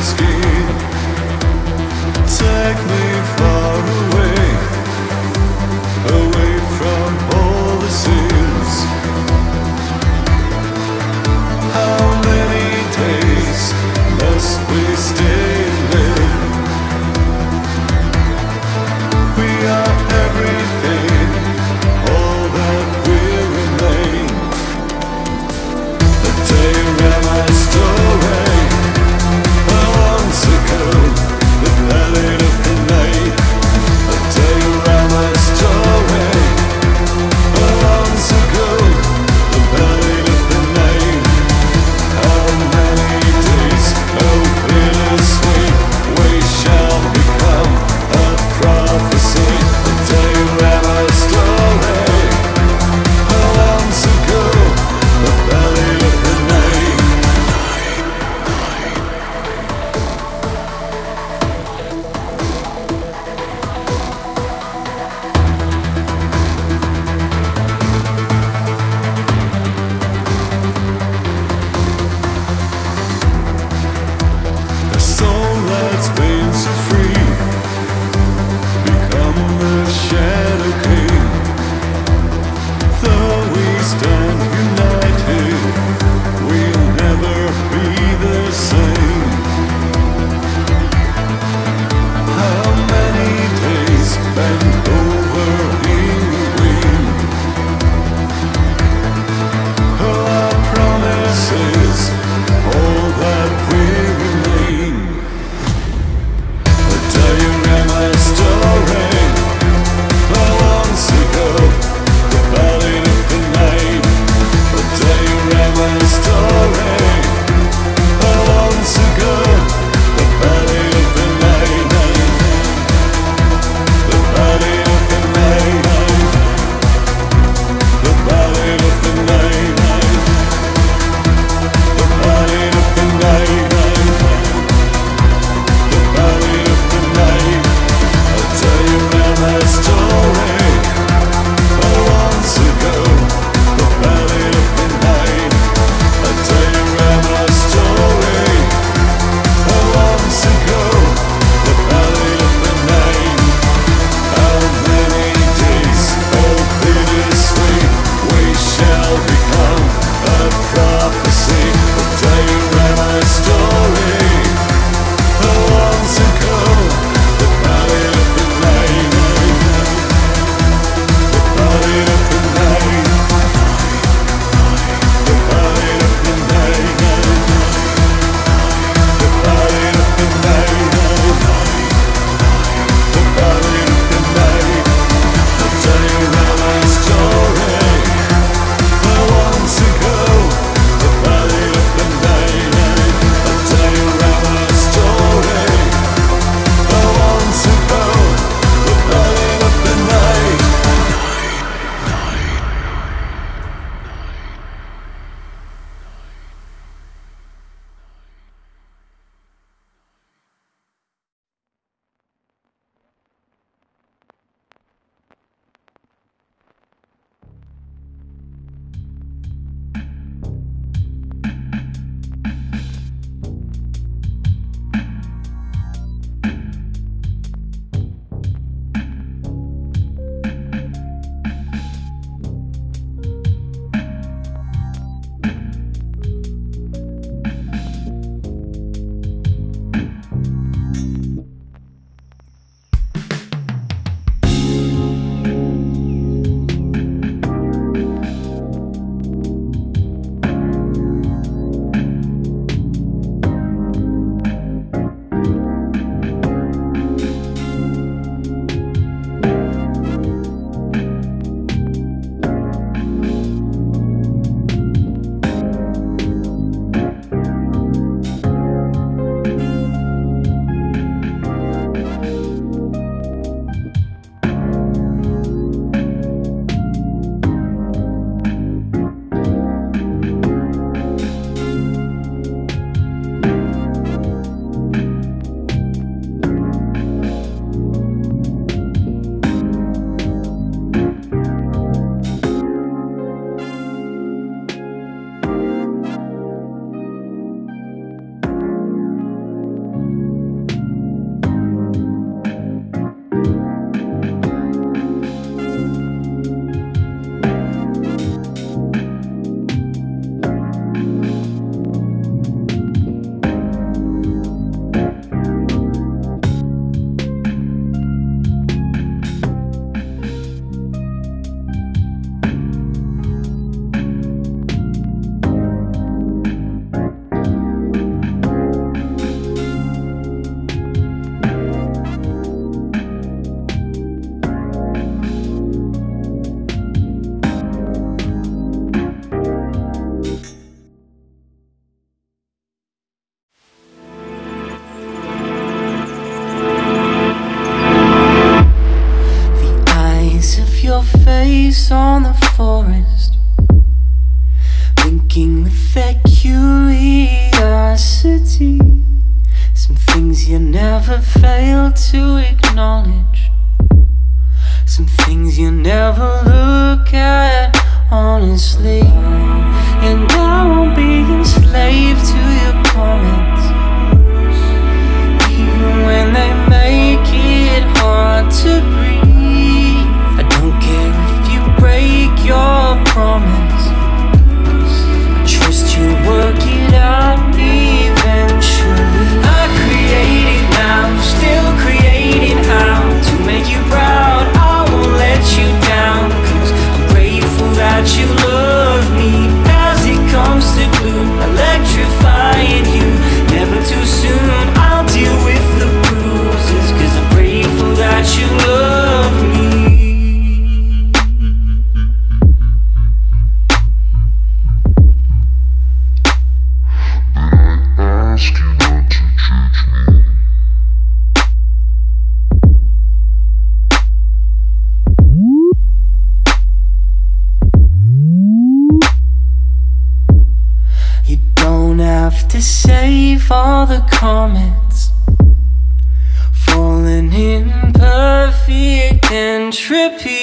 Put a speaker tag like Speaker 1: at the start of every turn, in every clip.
Speaker 1: me
Speaker 2: entropy.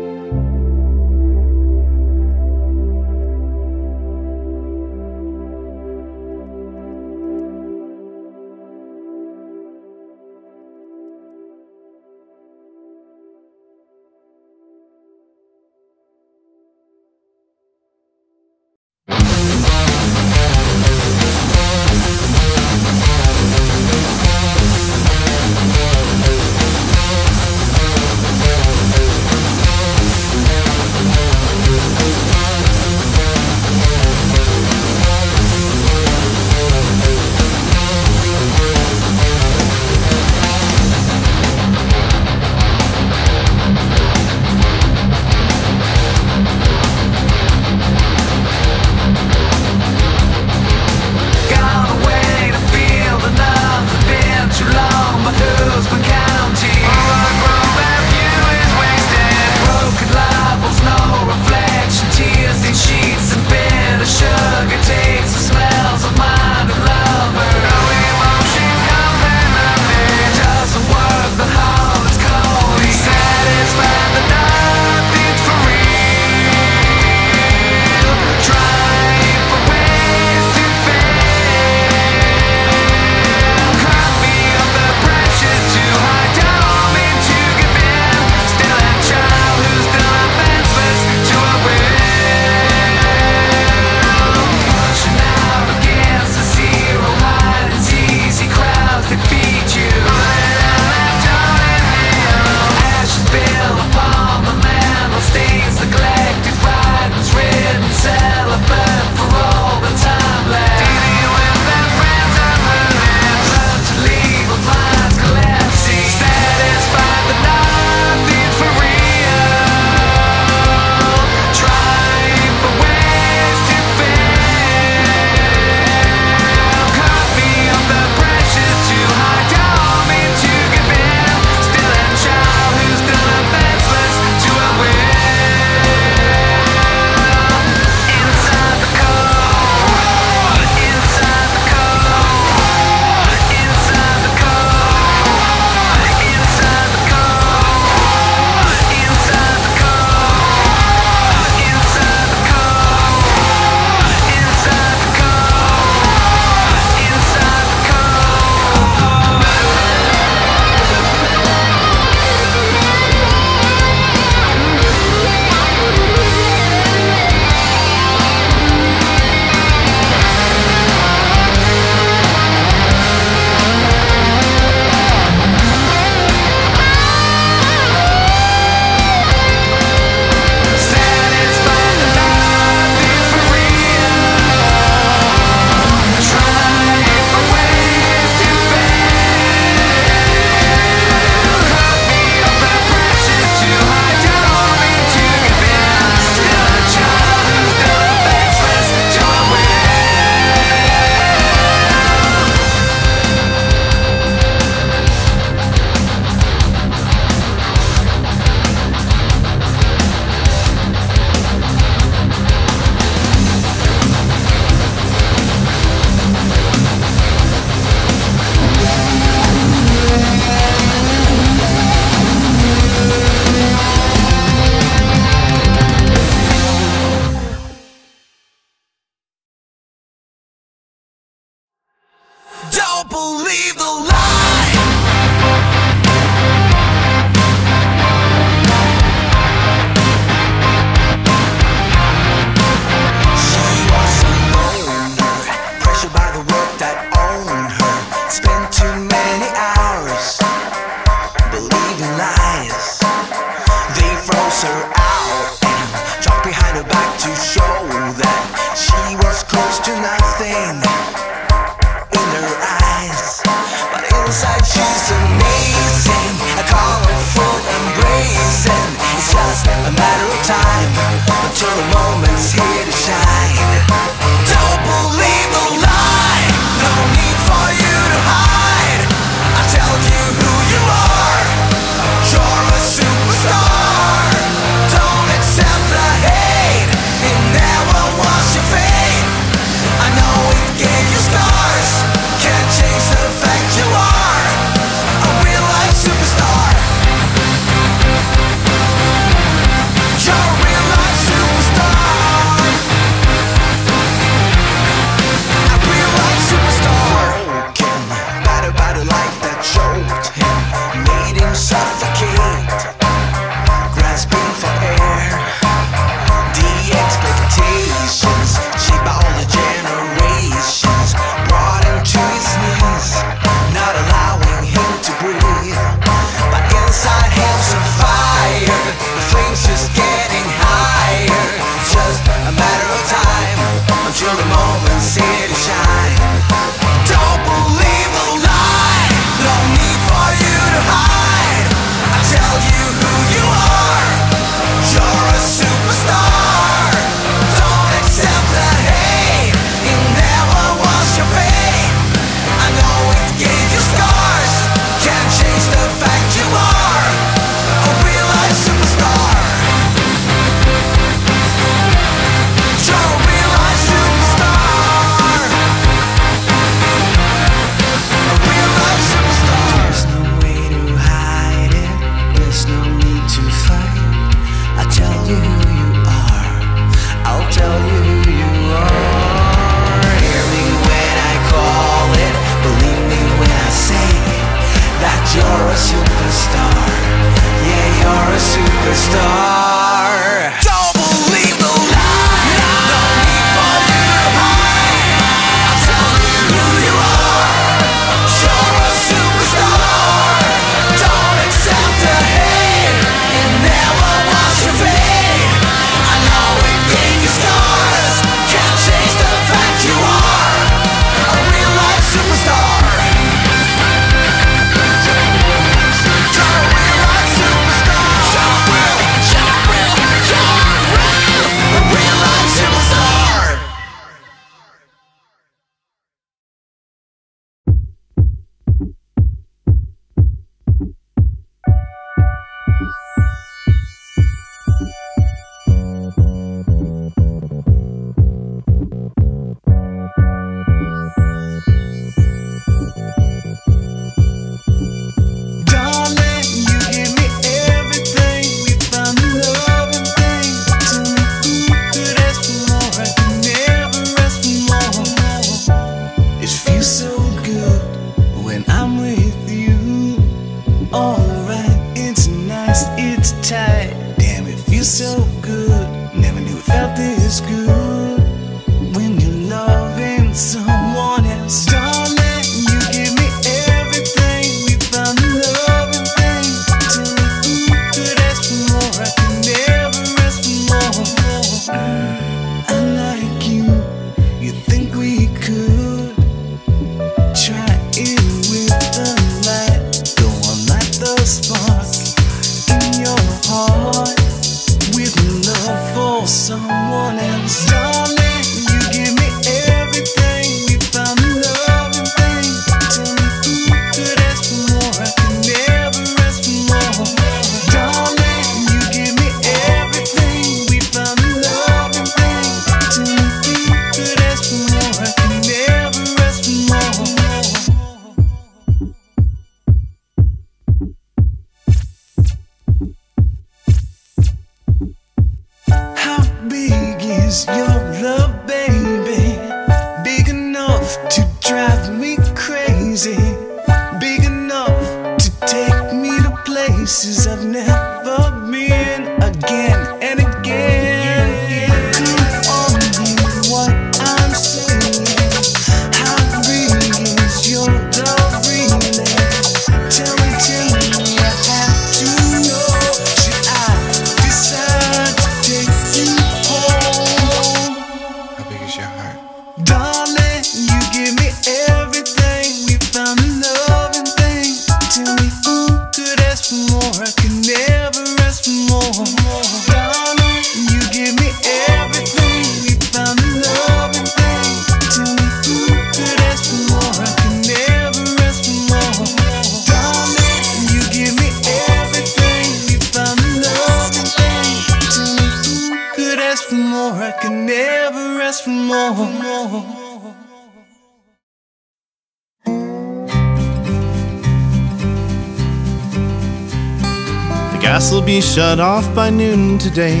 Speaker 3: Today.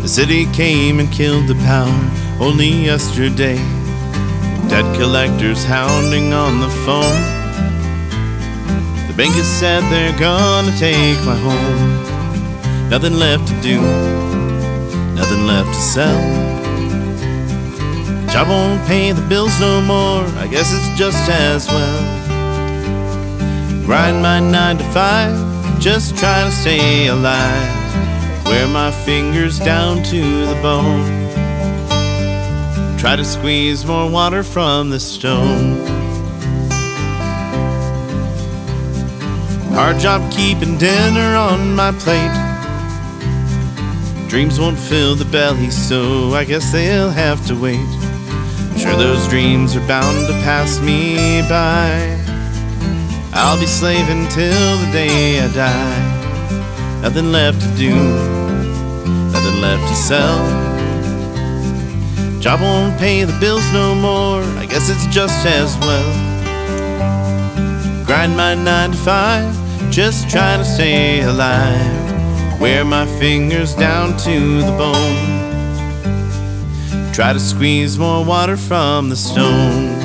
Speaker 3: The city came and killed the power only yesterday. Debt collectors hounding on the phone. The bank has said they're gonna take my home. Nothing left to do, nothing left to sell. Job won't pay the bills no more, I guess it's just as well. Grind my nine to five, just trying to stay alive. Wear my fingers down to the bone. Try to squeeze more water from the stone. Hard job keeping dinner on my plate. Dreams won't fill the belly, so I guess they'll have to wait. I'm sure those dreams are bound to pass me by. I'll be slaving till the day I die. Nothing left to do, nothing left to sell. Job won't pay the bills no more, I guess it's just as well. Grind my nine to five, just trying to stay alive. Wear my fingers down to the bone. Try to squeeze more water from the stone.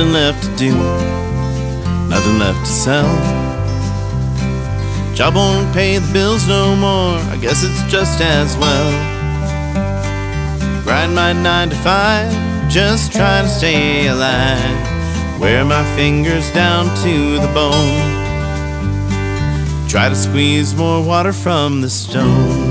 Speaker 3: Nothing left to do, nothing left to sell. Job won't pay the bills no more, I guess it's just as well. Grind my nine to five, just trying to stay alive. Wear my fingers down to the bone. Try to squeeze more water from the stone.